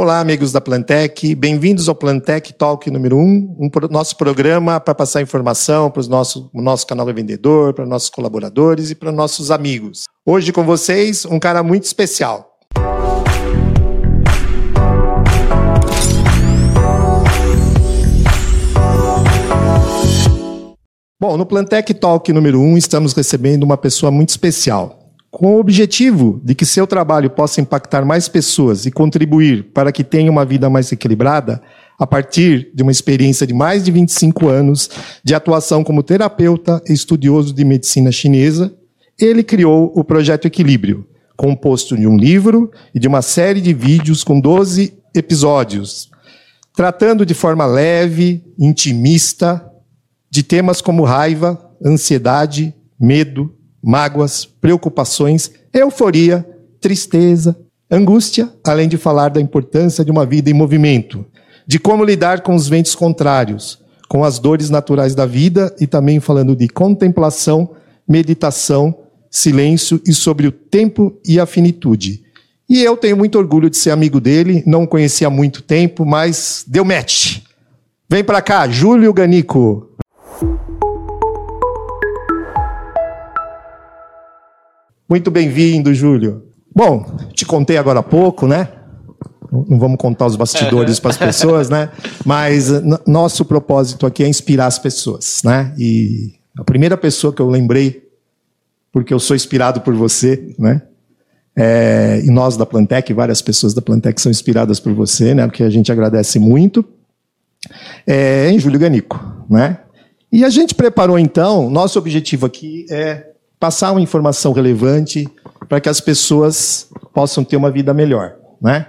Olá, amigos da Plantec, bem-vindos ao Plantec Talk número 1, um, um nosso programa para passar informação para o nosso, nosso canal de vendedor, para nossos colaboradores e para nossos amigos. Hoje com vocês, um cara muito especial. Bom, no Plantec Talk número 1, um, estamos recebendo uma pessoa muito especial com o objetivo de que seu trabalho possa impactar mais pessoas e contribuir para que tenham uma vida mais equilibrada, a partir de uma experiência de mais de 25 anos de atuação como terapeuta e estudioso de medicina chinesa, ele criou o Projeto Equilíbrio, composto de um livro e de uma série de vídeos com 12 episódios, tratando de forma leve, intimista, de temas como raiva, ansiedade, medo, mágoas, preocupações, euforia, tristeza, angústia, além de falar da importância de uma vida em movimento, de como lidar com os ventos contrários, com as dores naturais da vida e também falando de contemplação, meditação, silêncio e sobre o tempo e a finitude. E eu tenho muito orgulho de ser amigo dele, não o conhecia há muito tempo, mas deu match. Vem para cá, Júlio Ganico. Muito bem-vindo, Júlio. Bom, te contei agora há pouco, né? Não vamos contar os bastidores para as pessoas, né? Mas nosso propósito aqui é inspirar as pessoas, né? E a primeira pessoa que eu lembrei, porque eu sou inspirado por você, né? É, e nós da Plantec, várias pessoas da Plantec são inspiradas por você, né? Porque a gente agradece muito. É, em Júlio Ganico, né? E a gente preparou então, nosso objetivo aqui é passar uma informação relevante para que as pessoas possam ter uma vida melhor, né?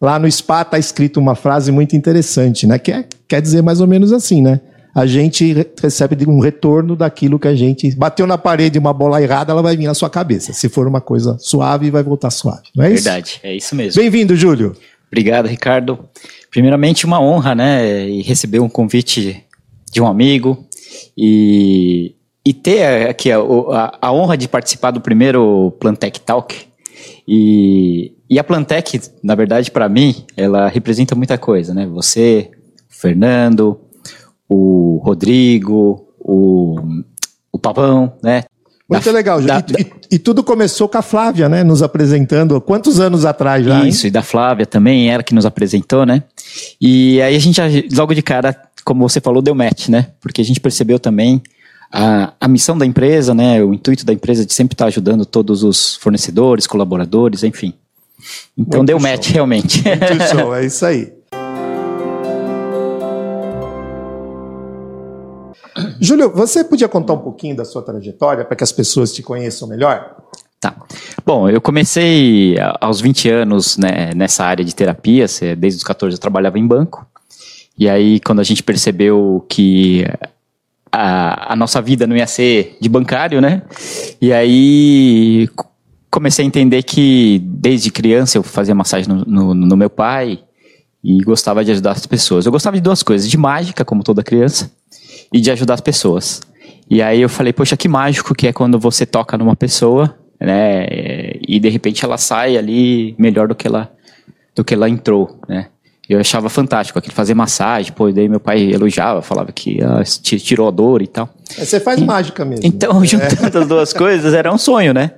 Lá no SPA está escrito uma frase muito interessante, né? Que é, quer dizer mais ou menos assim, né? A gente recebe um retorno daquilo que a gente bateu na parede uma bola errada, ela vai vir na sua cabeça. Se for uma coisa suave, vai voltar suave, não é isso? Verdade, é isso mesmo. Bem-vindo, Júlio. Obrigado, Ricardo. Primeiramente, uma honra, né? E receber um convite de um amigo e e ter aqui a, a, a, honra de participar do primeiro Plantec Talk. E, e a Plantec, na verdade, para mim, ela representa muita coisa, né? Você, o Fernando, o Rodrigo, o, o Pavão, né? Muito da, legal. Da, e, e, e, tudo começou com a Flávia, né? Nos apresentando. Quantos anos atrás já? Isso, hein? e da Flávia também, ela que nos apresentou, né? E aí a gente, logo de cara, como você falou, deu match, né? Porque a gente percebeu também a, a missão da empresa, né, o intuito da empresa de sempre estar ajudando todos os fornecedores, colaboradores, enfim. Então Muito deu show. match realmente. Muito show, é isso aí. Júlio, você podia contar um pouquinho da sua trajetória para que as pessoas te conheçam melhor? Tá. Bom, eu comecei aos 20 anos né, nessa área de terapia, desde os 14 eu trabalhava em banco. E aí, quando a gente percebeu que a, a nossa vida não ia ser de bancário, né? E aí comecei a entender que desde criança eu fazia massagem no, no, no, meu pai e gostava de ajudar as pessoas. Eu gostava de duas coisas, de mágica, como toda criança, e de ajudar as pessoas. E aí eu falei, poxa, que mágico que é quando você toca numa pessoa, né, e de repente ela sai ali melhor do que ela, do que ela entrou, né. Eu achava fantástico aquele fazer massagem, pô, daí meu pai elogiava, falava que ah, tirou a dor e tal. É, você faz e, mágica mesmo. Então, é. juntando as duas coisas, era um sonho, né?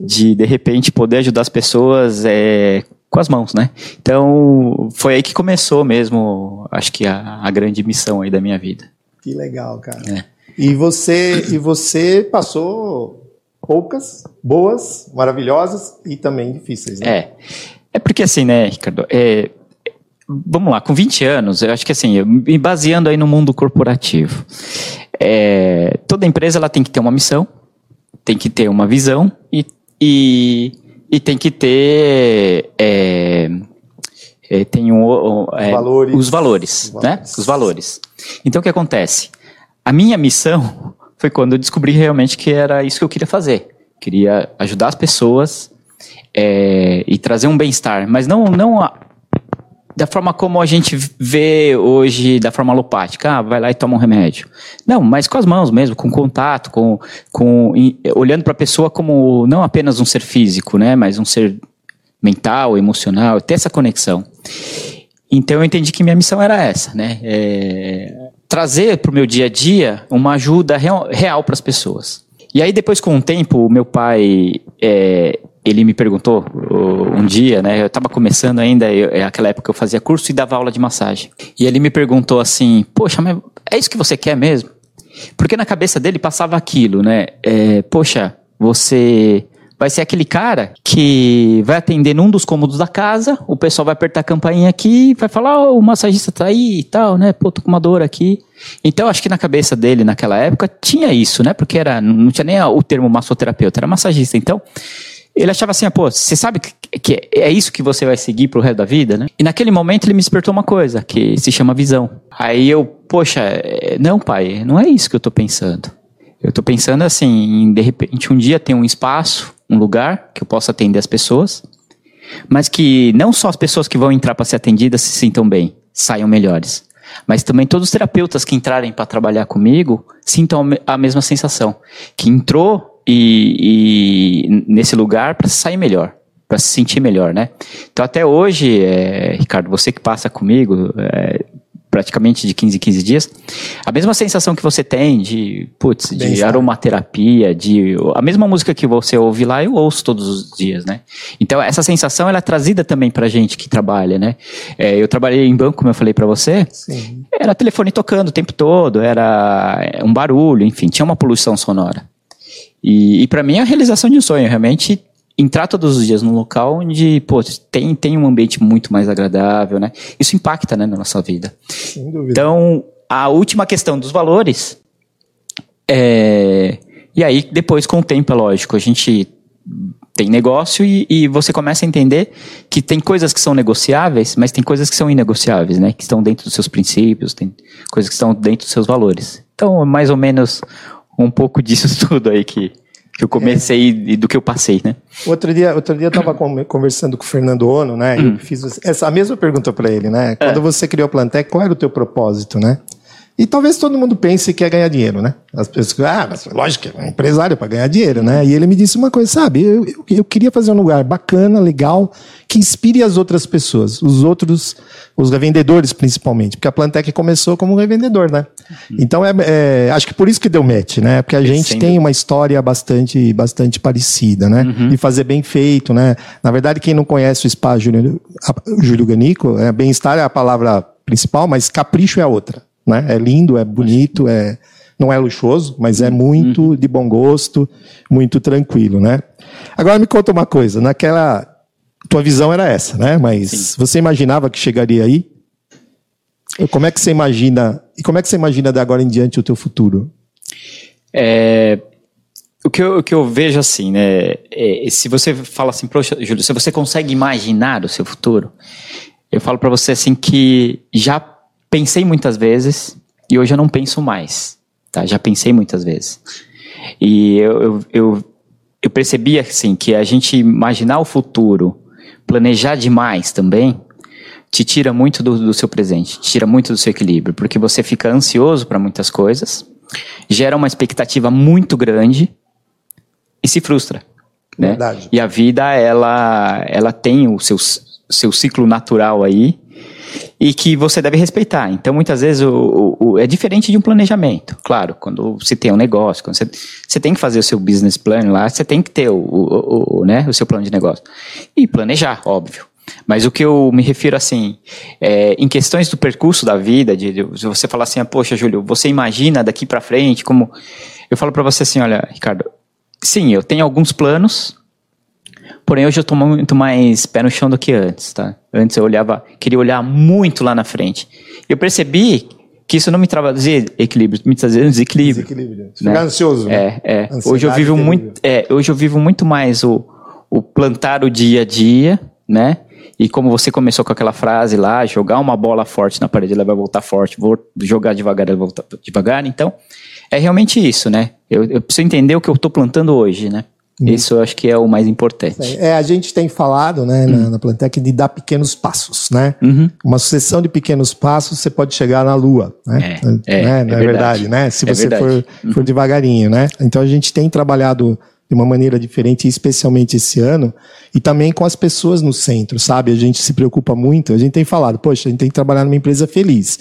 De, de repente, poder ajudar as pessoas é, com as mãos, né? Então, foi aí que começou mesmo, acho que a, a grande missão aí da minha vida. Que legal, cara. É. E você, e você passou poucas, boas, maravilhosas e também difíceis, né? É. É porque assim, né, Ricardo, é, vamos lá, com 20 anos, eu acho que assim, me baseando aí no mundo corporativo, é, toda empresa ela tem que ter uma missão, tem que ter uma visão e, e, e tem que ter é, é, tem um, é, valores. os valores, os né? Os valores. Então o que acontece? A minha missão foi quando eu descobri realmente que era isso que eu queria fazer. Queria ajudar as pessoas é, e trazer um bem-estar, mas não, não da forma como a gente vê hoje, da forma alopática, ah, vai lá e toma um remédio. Não, mas com as mãos mesmo, com contato, com, com olhando para a pessoa como não apenas um ser físico, né, mas um ser mental, emocional, ter essa conexão. Então eu entendi que minha missão era essa, né? É, trazer para o meu dia a dia uma ajuda real, real para as pessoas. E aí depois com o tempo, meu pai, é, ele me perguntou um dia, né? Eu estava começando ainda, eu, é aquela época eu fazia curso e dava aula de massagem. E ele me perguntou assim, poxa, mas é isso que você quer mesmo? Porque na cabeça dele passava aquilo, né? É, poxa, você vai ser aquele cara que vai atender num dos cômodos da casa, o pessoal vai apertar a campainha aqui vai falar, oh, o massagista tá aí e tal, né? Pô, tô com uma dor aqui. Então, acho que na cabeça dele, naquela época, tinha isso, né? Porque era, não tinha nem o termo massoterapeuta, era massagista. Então, ele achava assim, ah, pô, você sabe que é isso que você vai seguir pro resto da vida, né? E naquele momento ele me despertou uma coisa, que se chama visão. Aí eu, poxa, é, não, pai, não é isso que eu tô pensando. Eu tô pensando assim, em de repente um dia ter um espaço, um lugar que eu possa atender as pessoas, mas que não só as pessoas que vão entrar para ser atendidas se sintam bem, saiam melhores, mas também todos os terapeutas que entrarem para trabalhar comigo sintam a mesma sensação, que entrou e, e nesse lugar para sair melhor, para se sentir melhor, né? Então até hoje, é, Ricardo, você que passa comigo, é, praticamente de 15 em 15 dias, a mesma sensação que você tem de, putz, de aromaterapia, de a mesma música que você ouve lá, eu ouço todos os dias, né? Então essa sensação ela é trazida também pra gente que trabalha, né? É, eu trabalhei em banco, como eu falei para você, Sim. era telefone tocando o tempo todo, era um barulho, enfim, tinha uma poluição sonora. E, e para mim é a realização de um sonho, realmente entrar todos os dias num local onde, pô, tem, tem um ambiente muito mais agradável, né? Isso impacta, né, na nossa vida. Sem dúvida. Então, a última questão dos valores é... E aí, depois, com o tempo, é lógico, a gente tem negócio e, e, você começa a entender que tem coisas que são negociáveis, mas tem coisas que são inegociáveis, né? Que estão dentro dos seus princípios, tem coisas que estão dentro dos seus valores. Então, é mais ou menos um pouco disso tudo aí que, que eu comecei é. e do que eu passei, né? Outro dia, outro dia eu estava conversando com o Fernando Ono, né? E hum. fiz essa mesma pergunta para ele, né? Quando é. você criou o Plantec, qual era o teu propósito, né? E talvez todo mundo pense que é ganhar dinheiro, né? As pessoas, ah, mas lógico, é um empresário para ganhar dinheiro, né? E ele me disse uma coisa, sabe? Eu, eu, eu, queria fazer um lugar bacana, legal, que inspire as outras pessoas, os outros, os revendedores principalmente, porque a Plantec começou como um revendedor, né? Uhum. Então, é, é, acho que por isso que deu match, né? Porque a gente tem uma história bastante, bastante parecida, né? Uhum. E fazer bem feito, né? Na verdade, quem não conhece o Spa Júlio, Júlio Ganico, é, bem-estar é a palavra principal, mas capricho é a outra. Né? É lindo, é bonito, é, não é luxuoso, mas é muito uhum. de bom gosto, muito tranquilo, né? Agora me conta uma coisa, naquela tua visão era essa, né? Mas Sim. você imaginava que chegaria aí? Como é que você imagina e como é que você imagina de agora em diante o teu futuro? É, o que, eu, o que eu vejo assim, né? É, se você fala assim, poxa, Júlio, se você consegue imaginar o seu futuro, eu falo para você assim que já pensei muitas vezes e hoje eu não penso mais. Tá? Já pensei muitas vezes. E eu, eu, eu, eu percebi assim, que a gente imaginar o futuro, planejar demais também, te tira muito do, do seu presente, te tira muito do seu equilíbrio, porque você fica ansioso para muitas coisas, gera uma expectativa muito grande e se frustra. Né? E a vida, ela, ela tem o seu, seu ciclo natural aí, e que você deve respeitar. Então, muitas vezes, o, o, é diferente de um planejamento. Claro, quando você tem um negócio, quando você, você tem que fazer o seu business plan lá, você tem que ter o, o, o, né, o seu plano de negócio. E planejar, óbvio. Mas o que eu me refiro assim, é, em questões do percurso da vida, de, de você falar assim, ah, poxa, Júlio, você imagina daqui para frente como. Eu falo para você assim, olha, Ricardo, sim, eu tenho alguns planos, Porém, hoje eu estou muito mais pé no chão do que antes, tá? Antes eu olhava, queria olhar muito lá na frente. Eu percebi que isso não me traduzia equilíbrio, me trazia desequilíbrio. Desequilíbrio. Né? Ficar ansioso. Né? É, é. hoje eu vivo muito, é, hoje eu vivo muito mais o, o plantar o dia a dia, né? E como você começou com aquela frase lá, jogar uma bola forte na parede, ela vai voltar forte, vou jogar devagar, ela vai voltar devagar. Então, é realmente isso, né? Eu, eu preciso entender o que eu estou plantando hoje, né? Uhum. Isso eu acho que é o mais importante. É, a gente tem falado né, na, na Plantec de dar pequenos passos, né? Uhum. Uma sucessão de pequenos passos, você pode chegar na Lua, né? É, é, né? é, é verdade. verdade. né? Se é você for, for, devagarinho, né? Então a gente tem trabalhado de uma maneira diferente, especialmente esse ano, e também com as pessoas no centro, sabe? A gente se preocupa muito, a gente tem falado, poxa, a gente tem que trabalhar numa empresa feliz.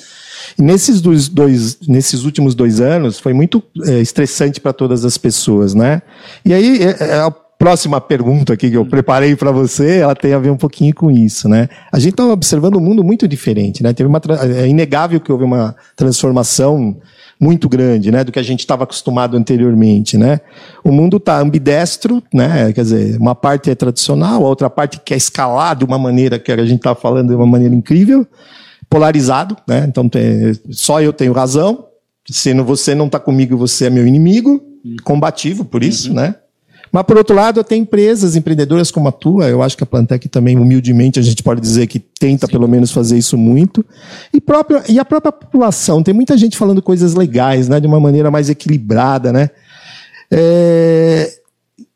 E nesses, dois, dois nesses últimos dois anos, foi muito é, estressante para todas as pessoas, né? E aí, é, é a próxima pergunta aqui que eu preparei para você, ela tem a ver um pouquinho com isso, né? A gente está observando um mundo muito diferente, né? Teve uma, é inegável que houve uma transformação muito grande, né, do que a gente estava acostumado anteriormente, né? O mundo está ambidestro, né? Quer dizer, uma parte é tradicional, a outra parte quer escalar de uma maneira que a gente está falando de uma maneira incrível, polarizado, né? Então tem, só eu tenho razão. Se você não está comigo, você é meu inimigo, combativo por isso, uhum. né? Mas, por outro lado, tem empresas empreendedoras como a tua, eu acho que a Plantec também, humildemente, a gente pode dizer que tenta, Sim. pelo menos, fazer isso muito. E, próprio, e a própria população, tem muita gente falando coisas legais, né, de uma maneira mais equilibrada, né? É,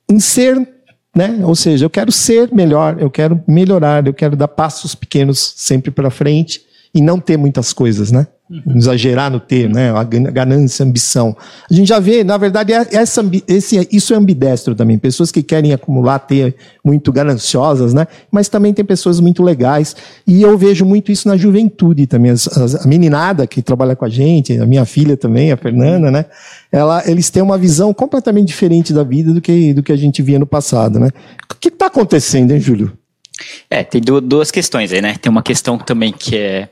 em ser, né? Ou seja, eu quero ser melhor, eu quero melhorar, eu quero dar passos pequenos sempre para frente e não ter muitas coisas, né? Uhum. Exagerar no ter, né? A ganância, a ambição. A gente já vê, na verdade, é, essa, esse, isso é ambidestro também. Pessoas que querem acumular, ter muito gananciosas, né? Mas também tem pessoas muito legais. E eu vejo muito isso na juventude também. As, as, a meninada que trabalha com a gente, a minha filha também, a Fernanda, né? Ela, eles têm uma visão completamente diferente da vida do que, do que a gente via no passado, né? O que está acontecendo, hein, Júlio? É, tem duas questões aí, né? Tem uma questão também que é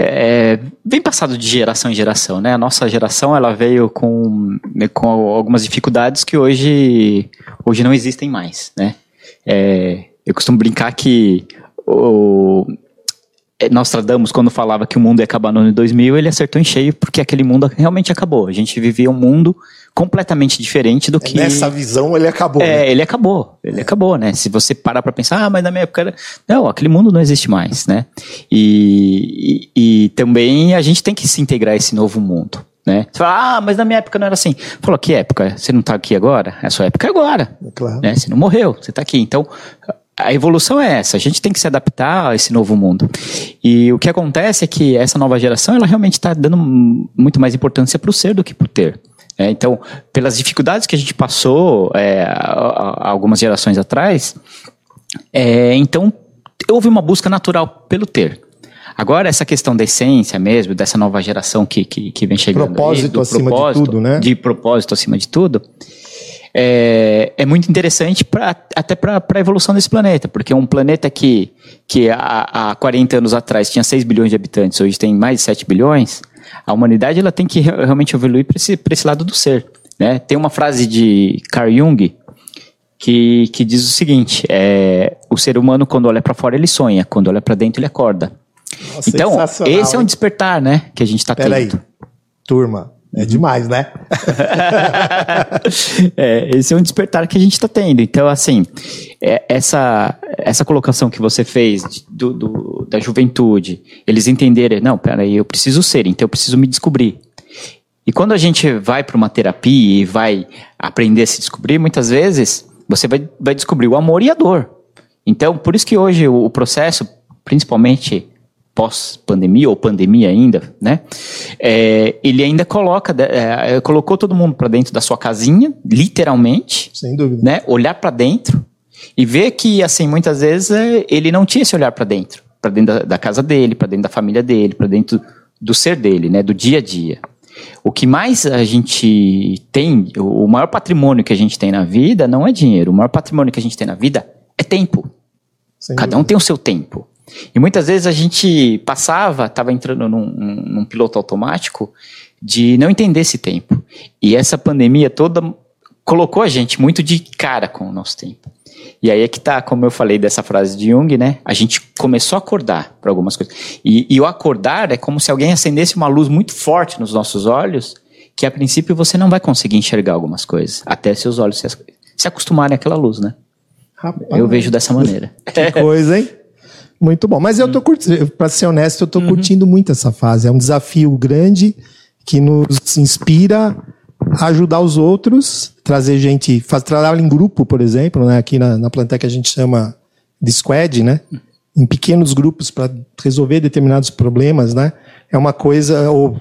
é, vem passado de geração em geração, né? A nossa geração ela veio com, com algumas dificuldades que hoje, hoje não existem mais, né? É, eu costumo brincar que o, é, Nostradamus, quando falava que o mundo ia acabar no ano 2000, ele acertou em cheio, porque aquele mundo realmente acabou. A gente vivia um mundo completamente diferente do é, que. Nessa visão, ele acabou. É, né? ele acabou. Ele é. acabou, né? Se você parar para pensar, ah, mas na minha época era. Não, aquele mundo não existe mais, né? E, e, e também a gente tem que se integrar a esse novo mundo. Né? Você fala, ah, mas na minha época não era assim. Falou, que época? Você não está aqui agora? A sua época é agora. É claro. Né? Você não morreu, você está aqui. Então, a evolução é essa, a gente tem que se adaptar a esse novo mundo. E o que acontece é que essa nova geração, ela realmente está dando muito mais importância para o ser do que para o ter. É, então, pelas dificuldades que a gente passou é, algumas gerações atrás, é, então houve uma busca natural pelo ter. Agora, essa questão da essência mesmo, dessa nova geração que, que, que vem chegando. Propósito aí, acima propósito, de tudo, né? De propósito acima de tudo. É, é muito interessante pra, até para a evolução desse planeta, porque um planeta que, que há, há 40 anos atrás tinha 6 bilhões de habitantes, hoje tem mais de 7 bilhões, a humanidade ela tem que realmente evoluir para esse, esse lado do ser. Né? Tem uma frase de Carl Jung que, que diz o seguinte: é, o ser humano, quando olha para fora, ele sonha, quando olha para dentro, ele acorda. Nossa, então, esse é um despertar né, que a gente está tendo. Peraí, turma, é demais, né? é, esse é um despertar que a gente está tendo. Então, assim, é, essa, essa colocação que você fez do, do, da juventude, eles entenderem, não, peraí, eu preciso ser, então eu preciso me descobrir. E quando a gente vai para uma terapia e vai aprender a se descobrir, muitas vezes você vai, vai descobrir o amor e a dor. Então, por isso que hoje o, o processo, principalmente pós-pandemia ou pandemia ainda, né? É, ele ainda coloca, é, colocou todo mundo para dentro da sua casinha, literalmente, sem dúvida, né? Olhar para dentro e ver que assim muitas vezes é, ele não tinha esse olhar para dentro, para dentro da, da, casa dele, para dentro da família dele, para dentro do ser dele, né? Do dia a dia. O que mais a gente tem, o maior patrimônio que a gente tem na vida não é dinheiro. O maior patrimônio que a gente tem na vida é tempo. Sem Cada dúvida. um tem o seu tempo. E muitas vezes a gente passava, estava entrando num, num, piloto automático de não entender esse tempo. E essa pandemia toda colocou a gente muito de cara com o nosso tempo. E aí é que tá, como eu falei dessa frase de Jung, né? A gente começou a acordar para algumas coisas. E, e o acordar é como se alguém acendesse uma luz muito forte nos nossos olhos, que a princípio você não vai conseguir enxergar algumas coisas, até seus olhos se, se acostumarem àquela luz, né? Rapaz, eu vejo dessa maneira. Que coisa, hein? Muito bom. Mas eu tô curtindo, para ser honesto, eu tô uhum. curtindo muito essa fase. É um desafio grande que nos inspira a ajudar os outros, trazer gente, fazer trabalho em grupo, por exemplo, né? Aqui na, na Plantec a gente chama de squad, né? Em pequenos grupos para resolver determinados problemas, né? É uma coisa, ou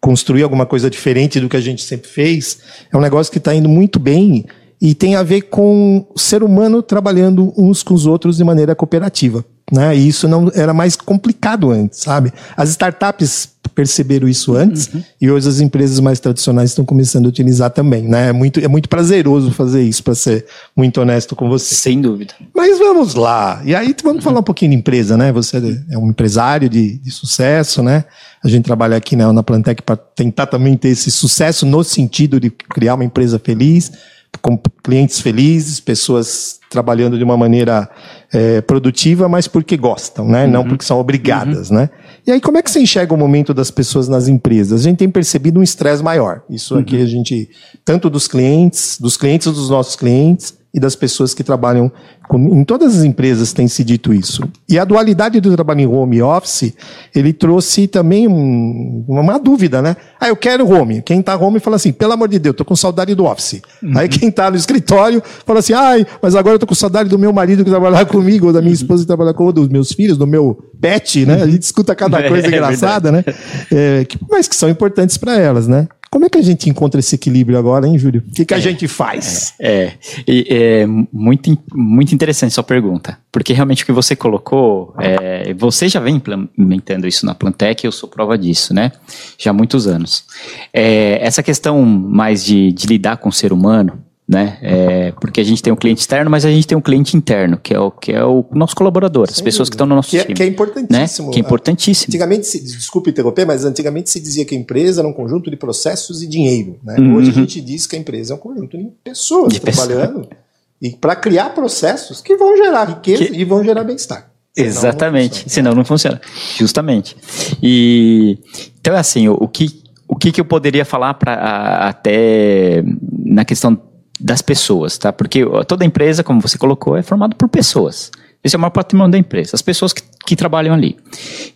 construir alguma coisa diferente do que a gente sempre fez. É um negócio que está indo muito bem e tem a ver com o ser humano trabalhando uns com os outros de maneira cooperativa. Né? E isso não era mais complicado antes, sabe? As startups perceberam isso antes uhum. e hoje as empresas mais tradicionais estão começando a utilizar também, né? É muito, é muito prazeroso fazer isso, para ser muito honesto com você. Sem dúvida. Mas vamos lá. E aí vamos uhum. falar um pouquinho de empresa, né? Você é um empresário de, de sucesso, né? A gente trabalha aqui né, na Plantec para tentar também ter esse sucesso no sentido de criar uma empresa feliz com clientes felizes, pessoas trabalhando de uma maneira é, produtiva, mas porque gostam, né? Uhum. Não porque são obrigadas, uhum. né? E aí, como é que você enxerga o momento das pessoas nas empresas? A gente tem percebido um estresse maior. Isso aqui uhum. a gente, tanto dos clientes, dos clientes dos nossos clientes, e das pessoas que trabalham com, em todas as empresas tem se dito isso. E a dualidade do trabalho em home office, ele trouxe também um, uma dúvida, né? Ah, eu quero home. Quem está home fala assim, pelo amor de Deus, tô com saudade do office. Uhum. Aí quem está no escritório fala assim, ai, mas agora eu tô com saudade do meu marido que trabalha comigo, ou da minha uhum. esposa que trabalha comigo, dos meus filhos, do meu pet, né? A gente escuta cada coisa é, engraçada, é né? É, que, mas que são importantes para elas, né? Como é que a gente encontra esse equilíbrio agora, hein, Júlio? O que, que a é, gente faz? É, é, é, muito, muito interessante sua pergunta, porque realmente o que você colocou, é, você já vem implementando isso na Plantec, eu sou prova disso, né? Já há muitos anos. É, essa questão mais de, de lidar com o ser humano, né? É, porque a gente tem um cliente externo, mas a gente tem um cliente interno, que é o, que é o nosso colaborador, Sem as pessoas dúvida. que estão no nosso que time. É, que é importantíssimo. Né? Que é importantíssimo. Antigamente, se, desculpe interromper, mas antigamente se dizia que a empresa era um conjunto de processos e dinheiro. Né? Uhum. Hoje a gente diz que a empresa é um conjunto de pessoas de trabalhando pessoa. e para criar processos que vão gerar riqueza que... e vão gerar bem-estar. Exatamente, não senão não funciona. Justamente. E então é assim, o, o que o que, que eu poderia falar para até na questão das pessoas, tá? Porque toda empresa, como você colocou, é formada por pessoas. Esse é o maior patrimônio da empresa, as pessoas que, que trabalham ali.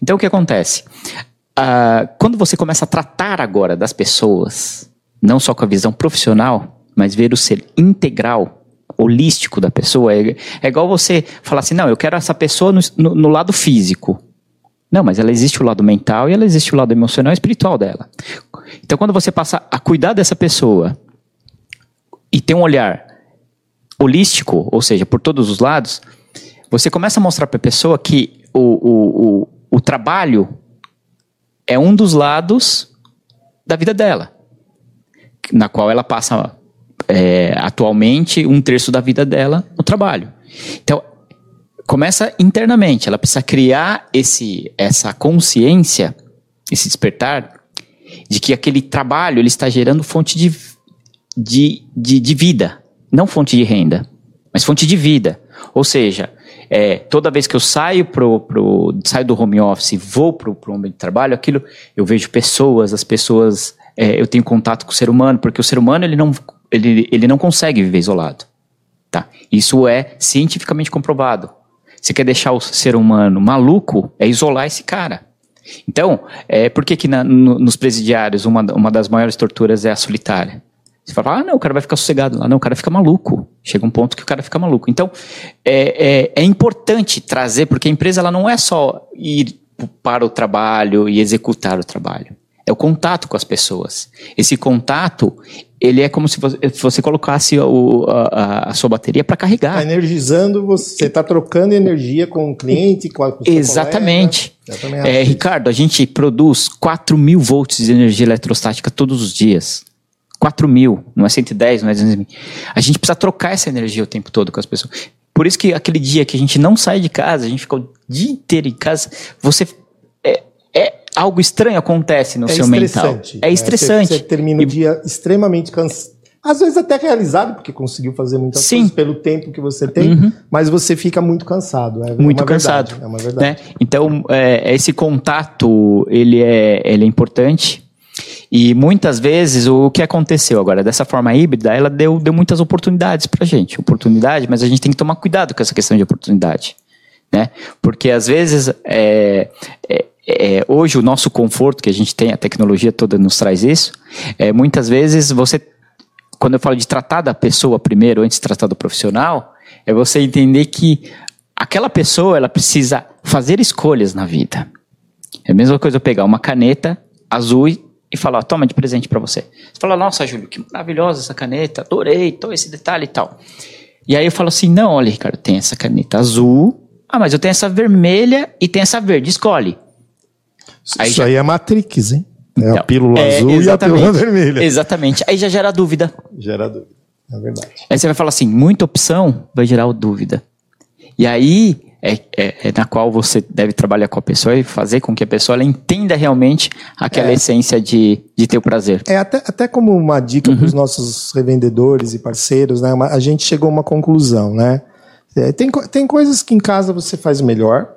Então, o que acontece? Uh, quando você começa a tratar agora das pessoas, não só com a visão profissional, mas ver o ser integral, holístico da pessoa, é, é igual você falar assim, não, eu quero essa pessoa no, no, no lado físico. Não, mas ela existe o lado mental e ela existe o lado emocional e espiritual dela. Então, quando você passa a cuidar dessa pessoa e tem um olhar holístico, ou seja, por todos os lados, você começa a mostrar para a pessoa que o, o, o, o trabalho é um dos lados da vida dela, na qual ela passa é, atualmente um terço da vida dela no trabalho. Então, começa internamente, ela precisa criar esse, essa consciência, esse despertar, de que aquele trabalho ele está gerando fonte de de, de, de vida, não fonte de renda, mas fonte de vida. Ou seja, é, toda vez que eu saio pro, pro saio do home office e vou pro, pro ambiente de trabalho, aquilo eu vejo pessoas, as pessoas, é, eu tenho contato com o ser humano, porque o ser humano ele não, ele, ele não consegue viver isolado. Tá? Isso é cientificamente comprovado. Você quer deixar o ser humano maluco, é isolar esse cara. Então, é, por que, que na, no, nos presidiários uma, uma das maiores torturas é a solitária? Você fala, ah, não, o cara vai ficar sossegado lá. Não, o cara fica maluco. Chega um ponto que o cara fica maluco. Então, é, é, é importante trazer, porque a empresa ela não é só ir para o trabalho e executar o trabalho. É o contato com as pessoas. Esse contato, ele é como se você, colocasse o, a, a, sua bateria para carregar. Tá energizando, você está trocando energia com o cliente, com a Exatamente. É, Ricardo, a gente produz 4 mil volts de energia eletrostática todos os dias. 4 mil, não é 110, não é 200 mil. A gente precisa trocar essa energia o tempo todo com as pessoas. Por isso que aquele dia que a gente não sai de casa, a gente fica o dia inteiro em casa, você. É, é algo estranho acontece no é seu mental. É estressante. Você, você termina e... o dia extremamente cansado. Às vezes até realizado, porque conseguiu fazer muitas Sim. coisas pelo tempo que você tem, uhum. mas você fica muito cansado. É muito cansado. Verdade, é uma verdade. Né? Então, é, esse contato, ele é, ele é importante. E muitas vezes o que aconteceu agora, dessa forma híbrida, ela deu, deu muitas oportunidades para a gente. Oportunidade, mas a gente tem que tomar cuidado com essa questão de oportunidade. Né? Porque às vezes, é, é, é, hoje o nosso conforto que a gente tem, a tecnologia toda nos traz isso, é, muitas vezes você, quando eu falo de tratar da pessoa primeiro, antes de tratar do profissional, é você entender que aquela pessoa ela precisa fazer escolhas na vida. É a mesma coisa eu pegar uma caneta azul e e fala, ó, toma de presente para você. Você fala, nossa, Júlio, que maravilhosa essa caneta, adorei, todo esse detalhe e tal. E aí eu falo assim, não, olha, Ricardo, tem essa caneta azul, ah, mas eu tenho essa vermelha e tem essa verde, escolhe. Aí Isso já... aí é Matrix, hein? É então, a pílula é, azul e a pílula vermelha. Exatamente. Aí já gera dúvida. Gera dúvida. É verdade. Aí você vai falar assim, muita opção vai gerar dúvida. E aí é, é, é, na qual você deve trabalhar com a pessoa e fazer com que a pessoa entenda realmente aquela é. essência de, de ter o prazer. É até, até como uma dica uhum. para os nossos revendedores e parceiros, né? a gente chegou a uma conclusão, né? É, tem, tem coisas que em casa você faz melhor,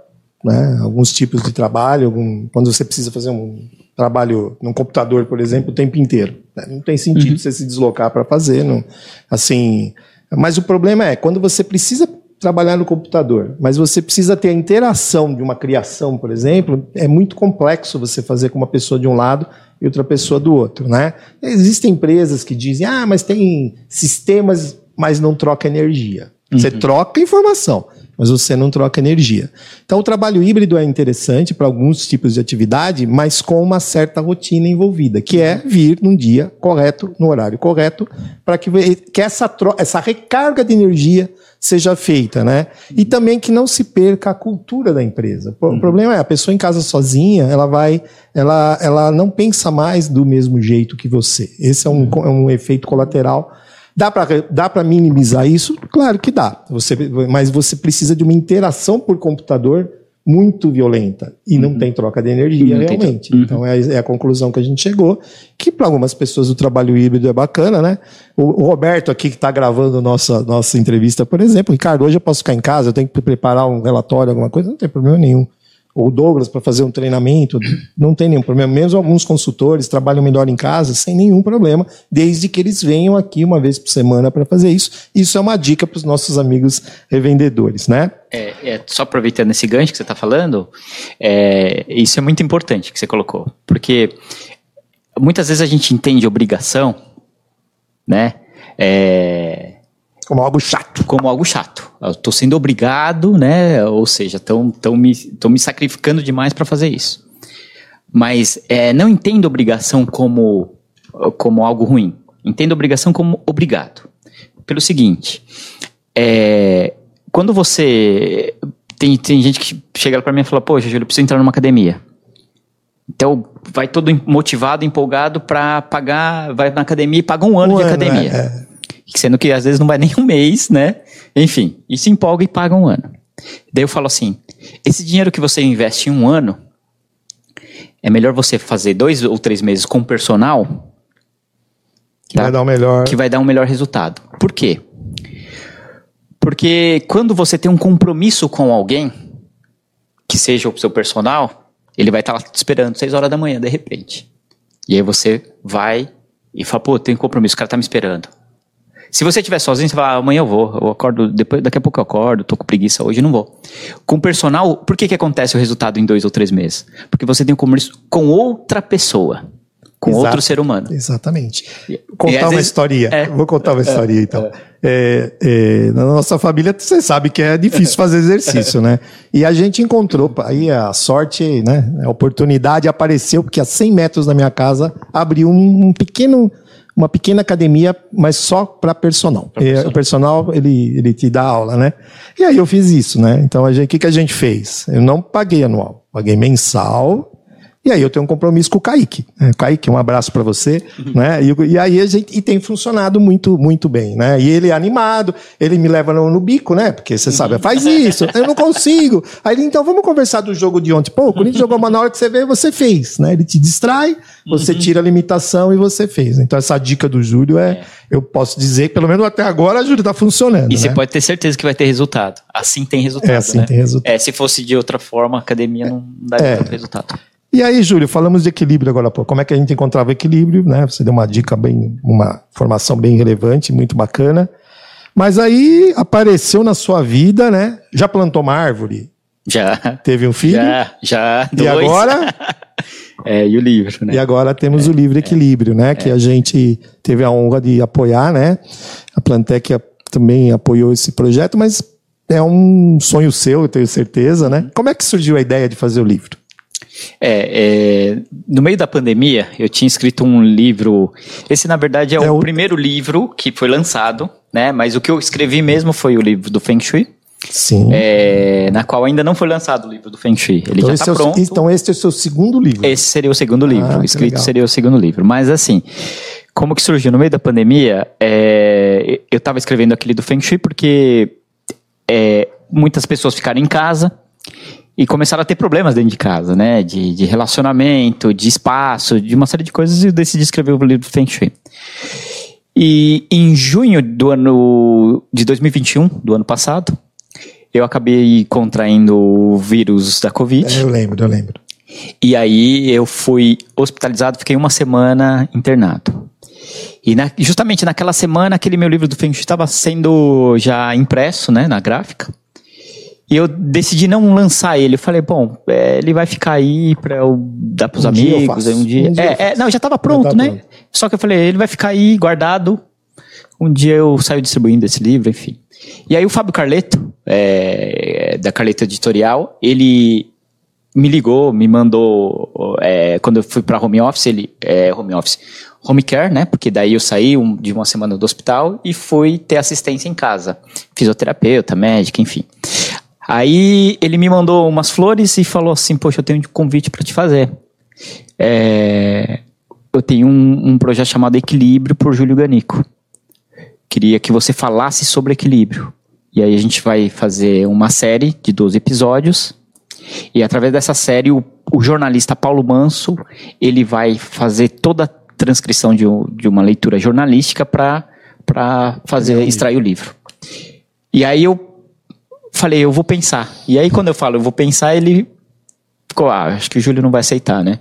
né? Alguns tipos de trabalho, algum, quando você precisa fazer um trabalho num computador, por exemplo, o tempo inteiro. Né? Não tem sentido uhum. você se deslocar para fazer, não, assim. Mas o problema é quando você precisa trabalhar no computador, mas você precisa ter a interação de uma criação, por exemplo, é muito complexo você fazer com uma pessoa de um lado e outra pessoa do outro, né? Existem empresas que dizem, ah, mas tem sistemas, mas não troca energia. Você uhum. troca informação, mas você não troca energia. Então, o trabalho híbrido é interessante para alguns tipos de atividade, mas com uma certa rotina envolvida, que é vir num dia correto, no horário correto, para que, que essa, essa recarga de energia seja feita, né? E também que não se perca a cultura da empresa. O uhum. problema é a pessoa em casa sozinha, ela vai, ela, ela não pensa mais do mesmo jeito que você. Esse é um, é um efeito colateral Dá para dá minimizar isso? Claro que dá. Você, mas você precisa de uma interação por computador muito violenta. E uhum. não tem troca de energia uhum. realmente. Uhum. Então é, é, a conclusão que a gente chegou, que para algumas pessoas o trabalho híbrido é bacana, né? O, o Roberto aqui que está gravando nossa, nossa entrevista, por exemplo, Ricardo, hoje eu posso ficar em casa, eu tenho que preparar um relatório, alguma coisa, não tem problema nenhum ou Douglas para fazer um treinamento, não tem nenhum problema. Mesmo alguns consultores trabalham melhor em casa sem nenhum problema, desde que eles venham aqui uma vez por semana para fazer isso. Isso é uma dica para os nossos amigos revendedores, né? É, é, só aproveitando esse gancho que você está falando, é, isso é muito importante que você colocou, porque muitas vezes a gente entende obrigação, né? É, como algo chato. Como algo chato. Eu estou sendo obrigado, né? Ou seja, estão tão me, tão me sacrificando demais para fazer isso. Mas é, não entendo obrigação como, como algo ruim. Entendo obrigação como obrigado. Pelo seguinte, é, quando você. Tem, tem gente que chega para mim e fala: Poxa, Júlio, eu preciso entrar numa academia. Então, vai todo motivado, empolgado para pagar, vai na academia e paga um ano um de ano, academia. É, é sendo que às vezes não vai nem um mês, né? Enfim, e se empolga e paga um ano. Daí eu falo assim: esse dinheiro que você investe em um ano, é melhor você fazer dois ou três meses com personal. Que tá? vai dar um melhor. Que vai dar um melhor resultado. Por quê? Porque quando você tem um compromisso com alguém, que seja o seu personal, ele vai estar lá te esperando seis horas da manhã, de repente. E aí você vai e fala, pô, tem compromisso, o cara tá me esperando. Se você estiver sozinho, você fala, ah, amanhã eu vou, eu acordo, depois, daqui a pouco eu acordo, tô com preguiça hoje, não vou. Com personal, por que, que acontece o resultado em dois ou três meses? Porque você tem um compromisso com outra pessoa. Com Exato, outro ser humano. Exatamente. Contar uma vezes, historinha. É, Vou contar uma é, historinha, então. É, é, na nossa família, você sabe que é difícil fazer exercício, né? E a gente encontrou, aí a sorte, né? A oportunidade apareceu, porque a 100 metros da minha casa abriu um, um pequeno uma pequena academia, mas só para personal. personal. O personal, ele, ele te dá aula, né? E aí eu fiz isso, né? Então, o que, que a gente fez? Eu não paguei anual, paguei mensal e aí eu tenho um compromisso com o Kaique. Né? Kaique, um abraço para você. Uhum. Né? E, e, aí a gente e tem funcionado muito, muito bem. Né? E ele é animado, ele me leva no, no bico, né? Porque você sabe, faz isso, eu não consigo. Aí ele, então vamos conversar do jogo de ontem. Pô, o Corinthians jogou uma na hora que você veio, você fez. Né? Ele te distrai, você uhum. tira a limitação e você fez. Então essa dica do Júlio é, é. eu posso dizer, pelo menos até agora, Júlio está funcionando. E né? você pode ter certeza que vai ter resultado. Assim tem resultado. É, assim né? tem resultado. É, se fosse de outra forma, a academia não daria é. tanto resultado. E aí, Júlio, falamos de equilíbrio agora, pô. Como é que a gente encontrava equilíbrio, né? Você deu uma dica bem, uma formação bem relevante, muito bacana. Mas aí apareceu na sua vida, né? Já plantou uma árvore? Já. Teve um filho? Já, já. Dois. E agora? é, e o livro, né? E agora temos é, o livro Equilíbrio, né? É. Que a gente teve a honra de apoiar, né? A Plantec também apoiou esse projeto, mas é um sonho seu, eu tenho certeza, né? Como é que surgiu a ideia de fazer o livro? É, é, no meio da pandemia, eu tinha escrito um livro. Esse, na verdade, é, é o, o, primeiro livro que foi lançado, né? Mas o que eu escrevi mesmo foi o livro do Feng Shui. Sim. É, na qual ainda não foi lançado o livro do Feng Shui. Ele então já está é pronto. então, esse é o seu segundo livro. Esse seria o segundo livro. Ah, escrito seria o segundo livro. Mas, assim, como que surgiu? No meio da pandemia, é, eu estava escrevendo aquele do Feng Shui porque é, muitas pessoas ficaram em casa e começaram a ter problemas dentro de casa, né? De, de relacionamento, de espaço, de uma série de coisas, e eu decidi escrever o livro do Feng Shui. E em junho do ano de 2021, do ano passado, eu acabei contraindo o vírus da Covid. Eu lembro, eu lembro. E aí eu fui hospitalizado, fiquei uma semana internado. E na, justamente naquela semana, aquele meu livro do Feng Shui estava sendo já impresso, né, na gráfica. E eu decidi não lançar ele. Eu falei, bom, é, ele vai ficar aí para eu dar pros um amigos. um dia. Um dia é, é, não, já estava pronto, tá né? Pronto. Só que eu falei, ele vai ficar aí guardado. Um dia eu saio distribuindo esse livro, enfim. E aí o Fábio Carleto, é, da Carleto Editorial, ele me ligou, me mandou, é, quando eu fui para home office, ele, é, home office, home care, né? Porque daí eu saí um, de uma semana do hospital e fui ter assistência em casa. Fisioterapeuta, médica, enfim. Aí ele me mandou umas flores e falou assim: Poxa, eu tenho um convite para te fazer. É, eu tenho um, um, projeto chamado Equilíbrio por Júlio Ganico. Queria que você falasse sobre equilíbrio. E aí a gente vai fazer uma série de 12 episódios. E através dessa série, o, o jornalista Paulo Manso ele vai fazer toda a transcrição de, de uma leitura jornalística para fazer extrair o livro. E aí eu falei, eu vou pensar. E aí, quando eu falo, eu vou pensar, ele ficou, ah, acho que o Júlio não vai aceitar, né?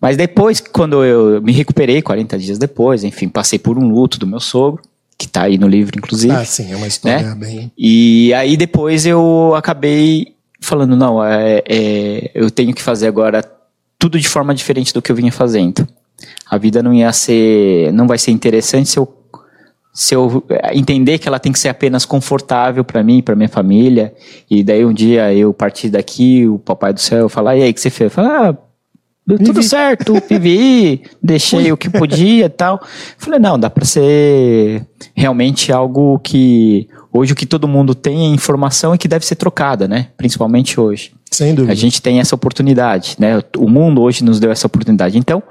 Mas depois, quando eu me recuperei, 40 dias depois, enfim, passei por um luto do meu sogro, que tá aí no livro, inclusive. Ah, sim, é uma história né? bem. E aí depois eu acabei falando, não, é, é, eu tenho que fazer agora tudo de forma diferente do que eu vinha fazendo. A vida não ia ser, não vai ser interessante se eu se eu eh, entender que ela tem que ser apenas confortável para mim, para minha família, e daí um dia eu partir daqui, o papai do céu falar, e aí, o que você fez? Falar, ah, deu tudo certo, vivi, deixei o que podia e tal. Falei, não, dá para ser realmente algo que hoje o que todo mundo tem é informação e que deve ser trocada, né? Principalmente hoje. Sem dúvida. A gente tem essa oportunidade, né? O mundo hoje nos deu essa oportunidade. Então,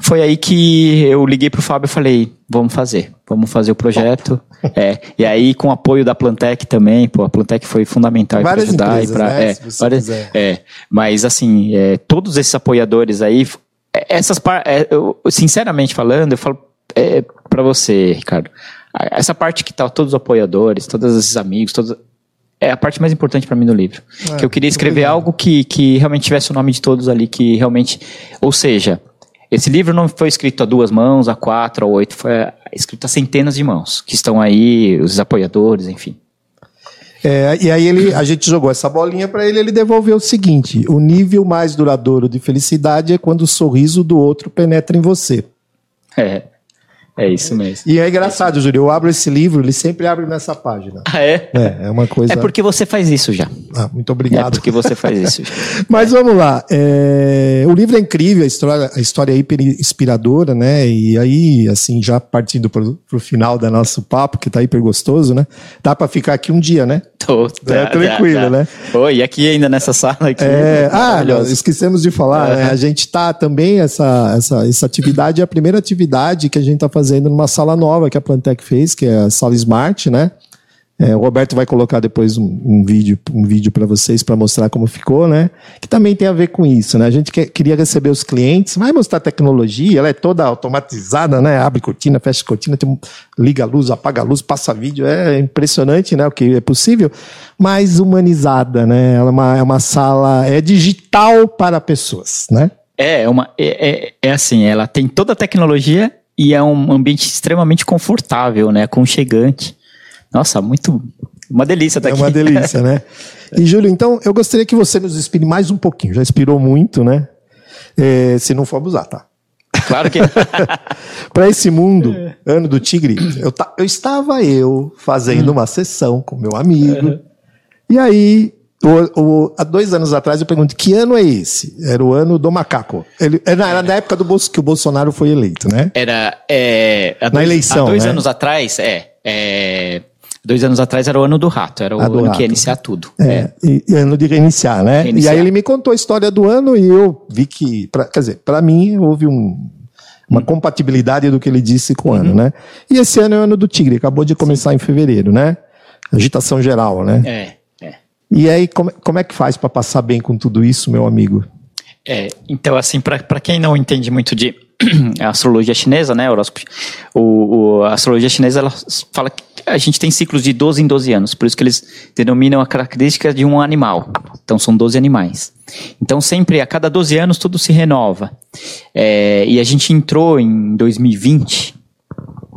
foi aí que eu liguei pro Fábio e falei, vamos fazer, vamos fazer o projeto. é, e aí com o apoio da Plantec também, pô, a Plantec foi fundamental para ajudar empresas, e para né, é, várias, é, mas assim, é, todos esses apoiadores aí, é, essas par, é, eu, sinceramente falando, eu falo é, para você, Ricardo, essa parte que tá todos os apoiadores, todos esses amigos, todos é a parte mais importante para mim no livro. É, que eu queria escrever algo que, que realmente tivesse o nome de todos ali, que realmente, ou seja, esse livro não foi escrito a duas mãos, a quatro, a oito, foi escrito a centenas de mãos, que estão aí, os apoiadores, enfim. É, e aí ele, a gente jogou essa bolinha para ele, ele devolveu o seguinte: o nível mais duradouro de felicidade é quando o sorriso do outro penetra em você. É. É isso mesmo. E é engraçado, Júlio. Eu abro esse livro, ele sempre abre nessa página. Ah, é? É, é uma coisa. É porque você faz isso já. Ah, muito obrigado. É porque você faz isso já. Mas vamos lá. É... O livro é incrível, a história, a história é hiper inspiradora, né? E aí, assim, já partindo pro, pro final do nosso papo, que tá hiper gostoso, né? Dá para ficar aqui um dia, né? Tô, tá, é tranquilo, tá, né? Oi, e aqui ainda nessa sala aqui. É, ah, esquecemos de falar, né? A gente tá também, essa, essa, essa atividade é a primeira atividade que a gente tá fazendo numa sala nova que a Plantec fez, que é a sala Smart, né? É, o Roberto vai colocar depois um, um vídeo, um vídeo para vocês para mostrar como ficou, né? Que também tem a ver com isso, né? A gente quer, queria receber os clientes, vai mostrar tecnologia, ela é toda automatizada, né? Abre cortina, fecha cortina, tem, liga a luz, apaga a luz, passa vídeo, é impressionante, né? O que é possível, mas humanizada, né? Ela é uma, é uma sala, é digital para pessoas, né? É, é uma, é, é, é assim, ela tem toda a tecnologia e é um ambiente extremamente confortável, né? Aconchegante. Nossa, muito. Uma delícia estar tá aqui. É uma delícia, né? E, Júlio, então, eu gostaria que você nos inspire mais um pouquinho. Já inspirou muito, né? É, se não for abusar, tá? Claro que. Para esse mundo, ano do tigre, eu, ta, eu estava eu fazendo uhum. uma sessão com meu amigo. E aí O, o, há dois anos atrás eu pergunto que ano é esse? Era o ano do macaco. Ele, era, era na época do Bolso, que o Bolsonaro foi eleito, né? Era. É, há Na dois, eleição, Há dois né? anos atrás, é, é, Dois anos atrás era o ano do rato, era o ano rato. que ia iniciar tudo. É, E, e ano de reiniciar, né? Reiniciar. E aí ele me contou a história do ano e eu vi que, pra, quer dizer, para mim houve um, uma compatibilidade do que ele disse com o ano, né? E esse ano é o ano do tigre, acabou de começar em fevereiro, né? Agitação geral, né? É, é. E aí, como, como é que faz para passar bem com tudo isso, meu amigo? É, então, assim, para quem não entende muito de astrologia chinesa, né, horóscopo, o, o- a astrologia chinesa ela fala que a gente tem ciclos de 12 em 12 anos, por isso que eles denominam a característica de um animal. Então, são 12 animais. Então, sempre, a cada 12 anos, tudo se renova. É, e a gente entrou em 2020,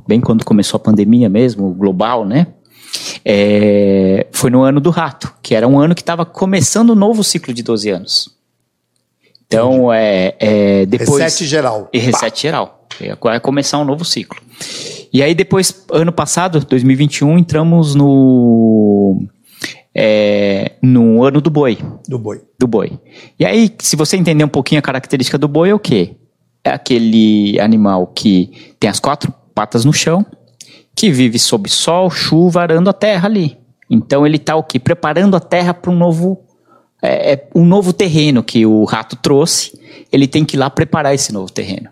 bem quando começou a pandemia mesmo, global, né? É, foi no ano do rato, que era um ano que estava começando o novo ciclo de 12 anos. Então, é, é, depois... Reset geral. E reset geral. Vai começar um novo ciclo. E aí depois, ano passado, 2021, entramos no... É, no ano do boi Do boi. do boi. E aí, se você entender um pouquinho a característica do boi, é o quê? É aquele animal que tem as quatro patas no chão, que vive sob sol, chuva, arando a terra ali. Então ele está o quê? Preparando a terra para um novo, é, é, um novo terreno que o rato trouxe. Ele tem que ir lá preparar esse novo terreno.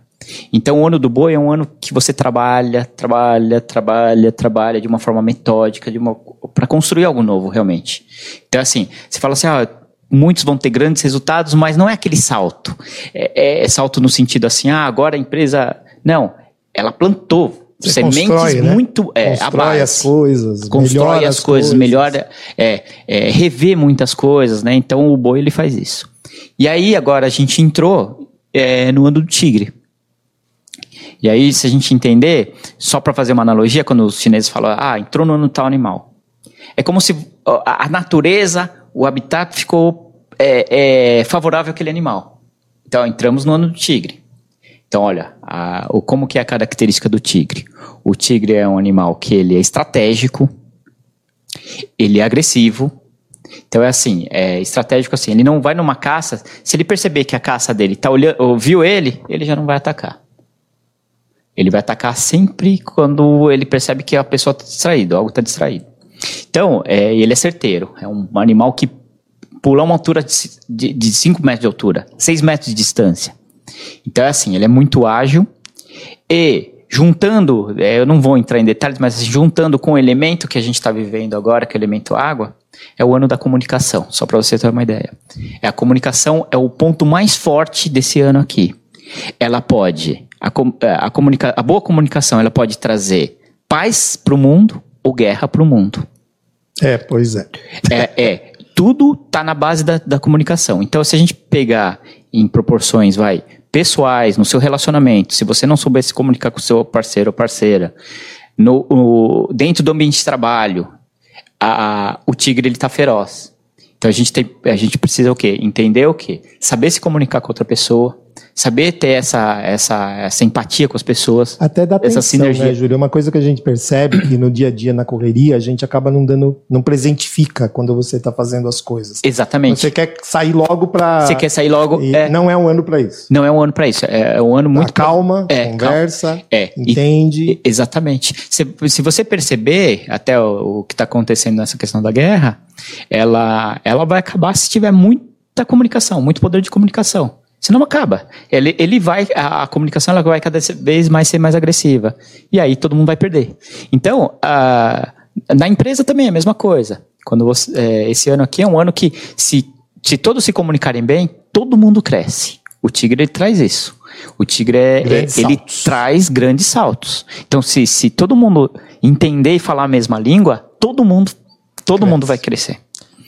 Então o ano do boi é um ano que você trabalha, trabalha, trabalha, trabalha de uma forma metódica, de uma para construir algo novo realmente. Então assim, você fala assim, ah, muitos vão ter grandes resultados, mas não é aquele salto. É, é salto no sentido assim, ah, agora a empresa. Não, ela plantou Você sementes constrói, né? muito. É, a Constrói base. as coisas, Constrói melhora as coisas, melhora, é, é, revê muitas coisas, né? Então o boi ele faz isso. E aí agora a gente entrou é, no ano do tigre. E aí, se a gente entender, só para fazer uma analogia, quando os chineses falam, ah, entrou no ano tal animal. É como se a natureza, o habitat ficou é, é, favorável àquele animal. Então, entramos no ano do tigre. Então, olha, a- o, como que é a característica do tigre? O tigre é um animal que ele é estratégico, ele é agressivo. Então é assim, é estratégico assim, ele não vai numa caça, se ele perceber que a caça dele tá olhando, ouviu ele, ele já não vai atacar. Ele vai atacar sempre quando ele percebe que a pessoa está distraída, algo está distraído. Então, é, ele é certeiro. É um animal que pula uma altura de 5 metros de altura, 6 metros de distância. Então, é assim, ele é muito ágil e juntando, é, eu não vou entrar em detalhes, mas juntando com o elemento que a gente está vivendo agora, que é o elemento água, é o ano da comunicação, só para você ter uma ideia. É, a comunicação é o ponto mais forte desse ano aqui. Ela pode, a, é, a, comunica, a boa comunicação, ela pode trazer paz para o mundo ou guerra para o mundo. É, pois é. É, é, tudo tá na base da, da comunicação. Então, se a gente pegar em proporções, vai, pessoais, no seu relacionamento, se você não souber se comunicar com o seu parceiro ou parceira, no, o- dentro do ambiente de trabalho, a- o tigre ele tá feroz. Então a gente, tem, a gente precisa o quê? Entender o quê? Saber se comunicar com outra pessoa, saber ter essa, essa, essa empatia com as pessoas. Até dá Essa atenção, sinergia. né, Júlio? É uma coisa que a gente percebe que no dia a dia, na correria, a gente acaba não dando, não presentifica quando você está fazendo as coisas. Exatamente. Você quer sair logo para. Você quer sair logo. É, não. Não é um ano para isso. é um ano para isso. É, é um ano muito. Calma, É, conversa, É, e- entende. e- exatamente. Se, se você perceber até o, o que está acontecendo nessa questão da guerra, ela, ela vai acabar se tiver muita comunicação, muito poder de comunicação. Senão acaba. Ele, ele vai, a, a comunicação ela vai cada vez mais ser mais agressiva. E aí todo mundo vai perder. Então, a- na empresa também é a mesma coisa. Quando você, é, esse ano aqui é um ano que, se, se todos se comunicarem bem, todo mundo cresce. O tigre ele traz isso. O tigre é, é- ele saltos. traz grandes saltos. Então, se, se todo mundo entender e falar a mesma língua, todo mundo, todo Cresce. mundo vai crescer.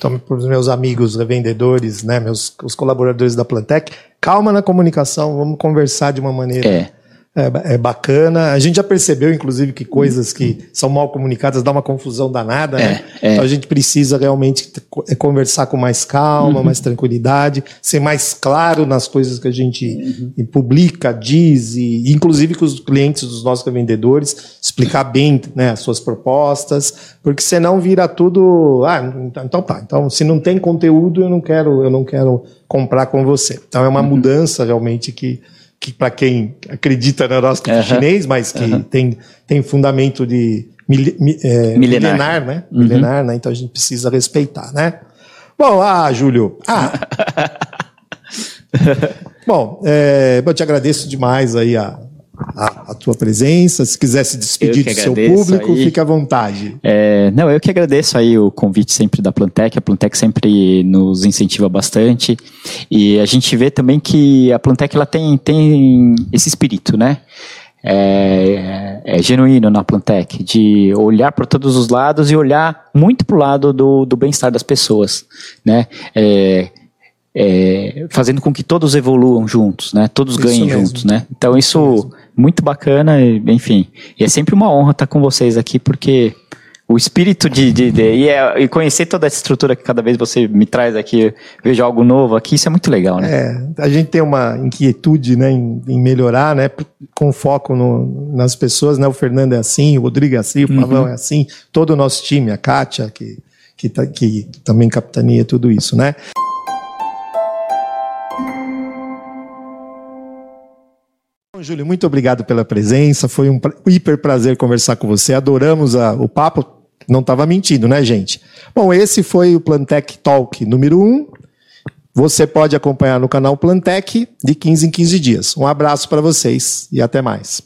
Então, para os meus amigos revendedores, né, meus os colaboradores da Plantec, calma na comunicação, vamos conversar de uma maneira É. é, é, bacana. A gente já percebeu, inclusive, que coisas que são mal comunicadas dá uma confusão danada, né? É, é. Então a gente precisa realmente é, conversar com mais calma, uhum. mais tranquilidade, ser mais claro nas coisas que a gente uhum. publica, diz, e inclusive com os clientes dos nossos vendedores, explicar bem né, as suas propostas, porque senão vira tudo. Ah, então, então tá. Então, se não tem conteúdo, eu não quero, eu não quero comprar com você. Então é uma uhum. mudança realmente que que para quem acredita no horóscopo uhum. chinês, mas que uhum. tem, tem fundamento de mil, é, milenar. milenar. né? Uhum. Milenar, né? Então a gente precisa respeitar, né? Bom, ah, Júlio. Ah. Bom, é, eu te agradeço demais aí a, a, a, tua presença. Se quiser se despedir do seu público, aí. fique à vontade. É, não, eu que agradeço aí o convite sempre da Plantec. A Plantec sempre nos incentiva bastante. E a gente vê também que a Plantec ela tem, tem esse espírito, né? É, é, genuíno na Plantec, de olhar para todos os lados e olhar muito para o lado do, do bem-estar das pessoas, né? É, é, fazendo com que todos evoluam juntos, né? Todos isso ganhem mesmo. juntos, né? Então isso, isso muito bacana, enfim. E é sempre uma honra estar com vocês aqui, porque o espírito de, de, de e, é, e, conhecer toda essa estrutura que cada vez você me traz aqui, vejo algo novo aqui, isso é muito legal, né? É, a gente tem uma inquietude, né, em, em melhorar, né, com foco no, nas pessoas, né? O Fernando é assim, o Rodrigo é assim, o Pavão uhum. é assim, todo o nosso time, a Kátia, que, que, tá, que também capitania tudo isso, né? Júlio, muito obrigado pela presença. Foi um hiper prazer conversar com você. Adoramos a, o papo. Não estava mentindo, né, gente? Bom, esse foi o Plantec Talk número 1. Um. Você pode acompanhar no canal Plantec de 15 em 15 dias. Um abraço para vocês e até mais.